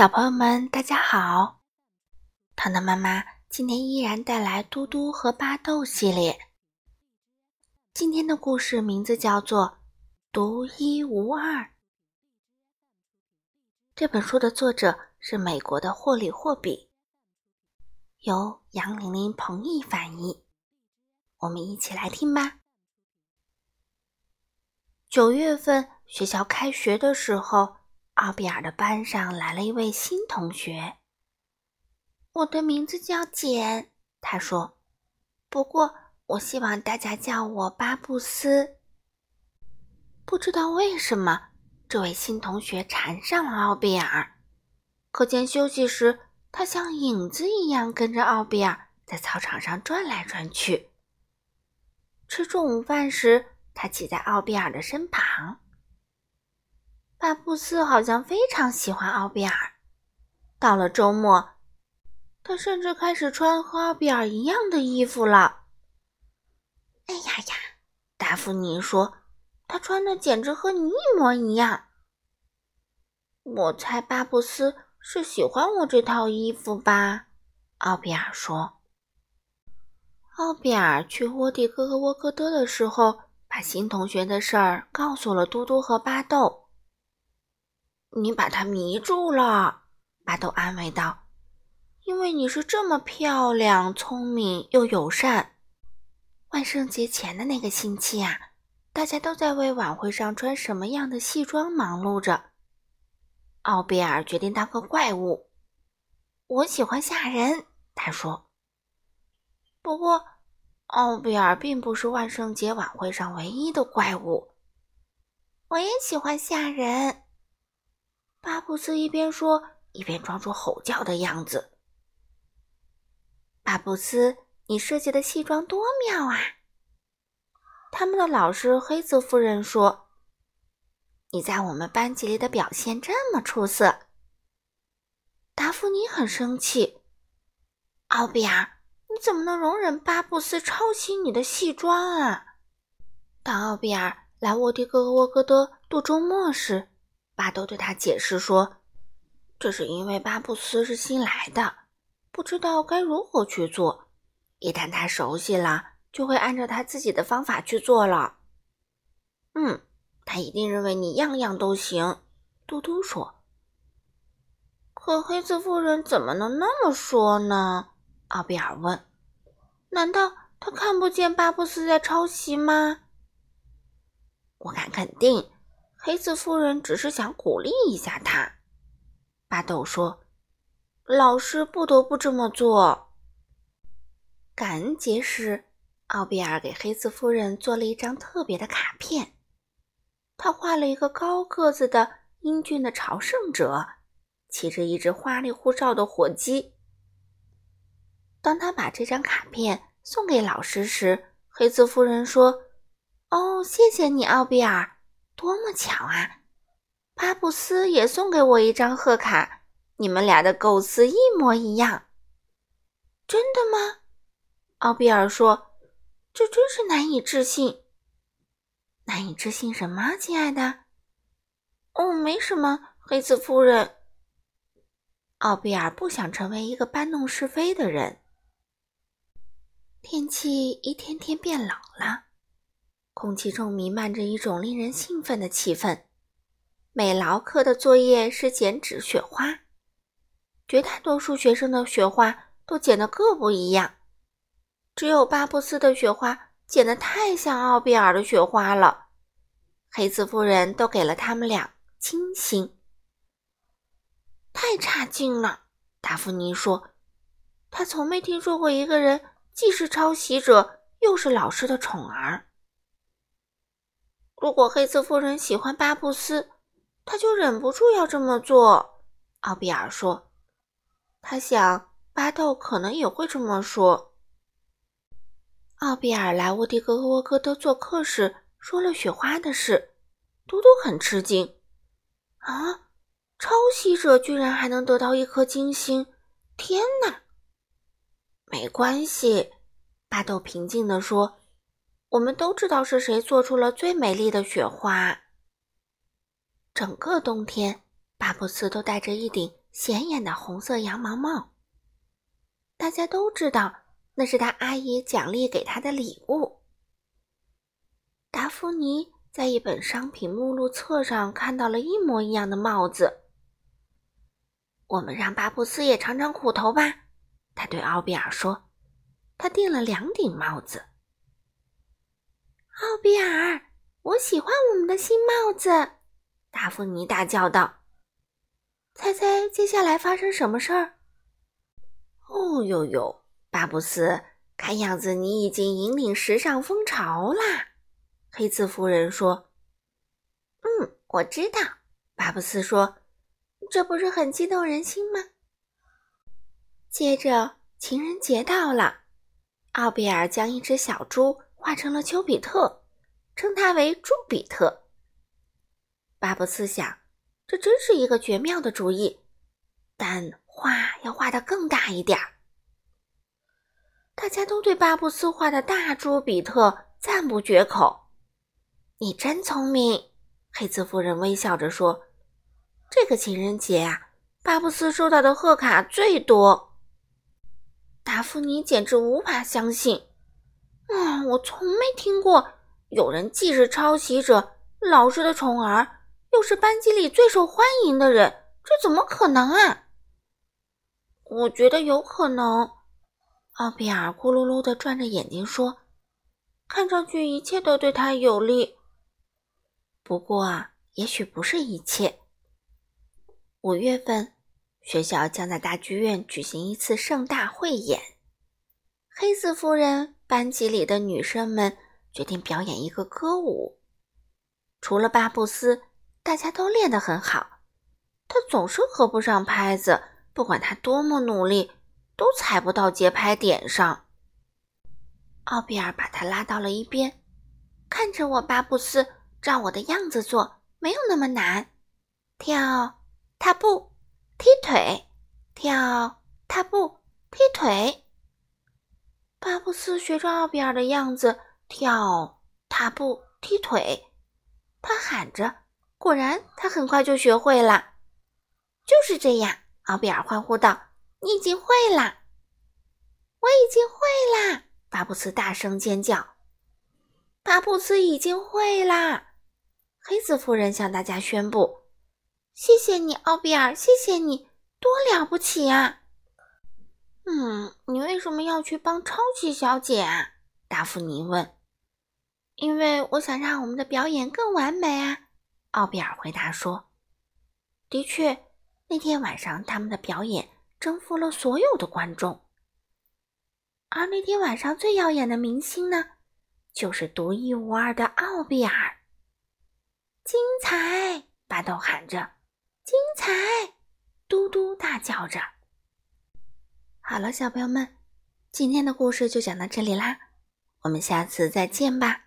小朋友们，大家好！糖糖妈妈今天依然带来嘟嘟和巴豆系列。今天的故事名字叫做《独一无二》。这本书的作者是美国的霍里·霍比，由杨玲玲、彭毅翻译。我们一起来听吧。九月份学校开学的时候。奥比尔的班上来了一位新同学。我的名字叫简，他说。不过我希望大家叫我巴布斯。不知道为什么，这位新同学缠上了奥比尔。课间休息时，他像影子一样跟着奥比尔在操场上转来转去。吃中午饭时，他骑在奥比尔的身旁。巴布斯好像非常喜欢奥比尔。到了周末，他甚至开始穿和奥比尔一样的衣服了。哎呀呀，达芙妮说：“他穿的简直和你一模一样。”我猜巴布斯是喜欢我这套衣服吧？奥比尔说。奥比尔去沃蒂哥哥沃克多的时候，把新同学的事儿告诉了嘟嘟和巴豆。你把他迷住了，巴豆安慰道：“因为你是这么漂亮、聪明又友善。”万圣节前的那个星期啊，大家都在为晚会上穿什么样的戏装忙碌着。奥比尔决定当个怪物。我喜欢吓人，他说。不过，奥比尔并不是万圣节晚会上唯一的怪物。我也喜欢吓人。巴布斯一边说，一边装出吼叫的样子。巴布斯，你设计的西装多妙啊！他们的老师黑泽夫人说：“你在我们班级里的表现这么出色。”达芙妮很生气：“奥比尔，你怎么能容忍巴布斯抄袭你的西装啊？”当奥比尔来沃蒂格沃戈德度周末时，巴豆对他解释说：“这是因为巴布斯是新来的，不知道该如何去做。一旦他熟悉了，就会按照他自己的方法去做了。”嗯，他一定认为你样样都行。”嘟嘟说。“可黑子夫人怎么能那么说呢？”奥比尔问。“难道他看不见巴布斯在抄袭吗？”我敢肯定。黑子夫人只是想鼓励一下他，巴豆说：“老师不得不这么做。”感恩节时，奥比尔给黑子夫人做了一张特别的卡片。他画了一个高个子的英俊的朝圣者，骑着一只花里胡哨的火鸡。当他把这张卡片送给老师时，黑子夫人说：“哦，谢谢你，奥比尔。”多么巧啊！巴布斯也送给我一张贺卡，你们俩的构思一模一样。真的吗？奥比尔说：“这真是难以置信。”难以置信什么，亲爱的？哦，没什么，黑子夫人。奥比尔不想成为一个搬弄是非的人。天气一天天变冷了。空气中弥漫着一种令人兴奋的气氛。美劳课的作业是剪纸雪花，绝大多数学生的雪花都剪得各不一样，只有巴布斯的雪花剪得太像奥比尔的雪花了。黑子夫人都给了他们俩金星。太差劲了，达芙妮说。她从没听说过一个人既是抄袭者，又是老师的宠儿。如果黑色夫人喜欢巴布斯，他就忍不住要这么做。奥比尔说：“他想巴豆可能也会这么说。”奥比尔来沃蒂格沃戈德做客时说了雪花的事，嘟嘟很吃惊。啊，抄袭者居然还能得到一颗金星！天哪！没关系，巴豆平静地说。我们都知道是谁做出了最美丽的雪花。整个冬天，巴布斯都戴着一顶显眼的红色羊毛帽。大家都知道那是他阿姨奖励给他的礼物。达芙妮在一本商品目录册上看到了一模一样的帽子。我们让巴布斯也尝尝苦头吧，他对奥比尔说。他订了两顶帽子。奥比尔，我喜欢我们的新帽子！达芙妮大叫道。猜猜接下来发生什么事儿？哦呦呦，巴布斯，看样子你已经引领时尚风潮啦！黑子夫人说。嗯，我知道。巴布斯说。这不是很激动人心吗？接着情人节到了，奥比尔将一只小猪画成了丘比特，称它为朱比特。巴布斯想，这真是一个绝妙的主意，但画要画的更大一点儿。大家都对巴布斯画的大朱比特赞不绝口。你真聪明，黑子夫人微笑着说。这个情人节啊，巴布斯收到的贺卡最多。达芙妮简直无法相信，啊，我从没听过有人既是抄袭者、老师的宠儿，又是班级里最受欢迎的人，这怎么可能啊？我觉得有可能。奥比尔咕噜噜的转着眼睛说：“看上去一切都对他有利，不过啊，也许不是一切。”五月份，学校将在大剧院举行一次盛大汇演。黑子夫人班级里的女生们决定表演一个歌舞。除了巴布斯，大家都练得很好。他总是合不上拍子，不管他多么努力，都踩不到节拍点上。奥比尔把他拉到了一边，看着我，巴布斯，照我的样子做，没有那么难。跳。踏步，踢腿，跳，踏步，踢腿。巴布斯学着奥比尔的样子跳，踏步，踢腿。他喊着，果然，他很快就学会了。就是这样，奥比尔欢呼道：“你已经会啦！”我已经会啦！巴布斯大声尖叫：“巴布斯已经会啦！”黑子夫人向大家宣布。谢谢你，奥比尔，谢谢你，多了不起啊！嗯，你为什么要去帮超级小姐啊？达芙妮问。因为我想让我们的表演更完美啊！奥比尔回答说。的确，那天晚上他们的表演征服了所有的观众。而那天晚上最耀眼的明星呢，就是独一无二的奥比尔。精彩！巴豆喊着。精彩！嘟嘟大叫着。好了，小朋友们，今天的故事就讲到这里啦，我们下次再见吧。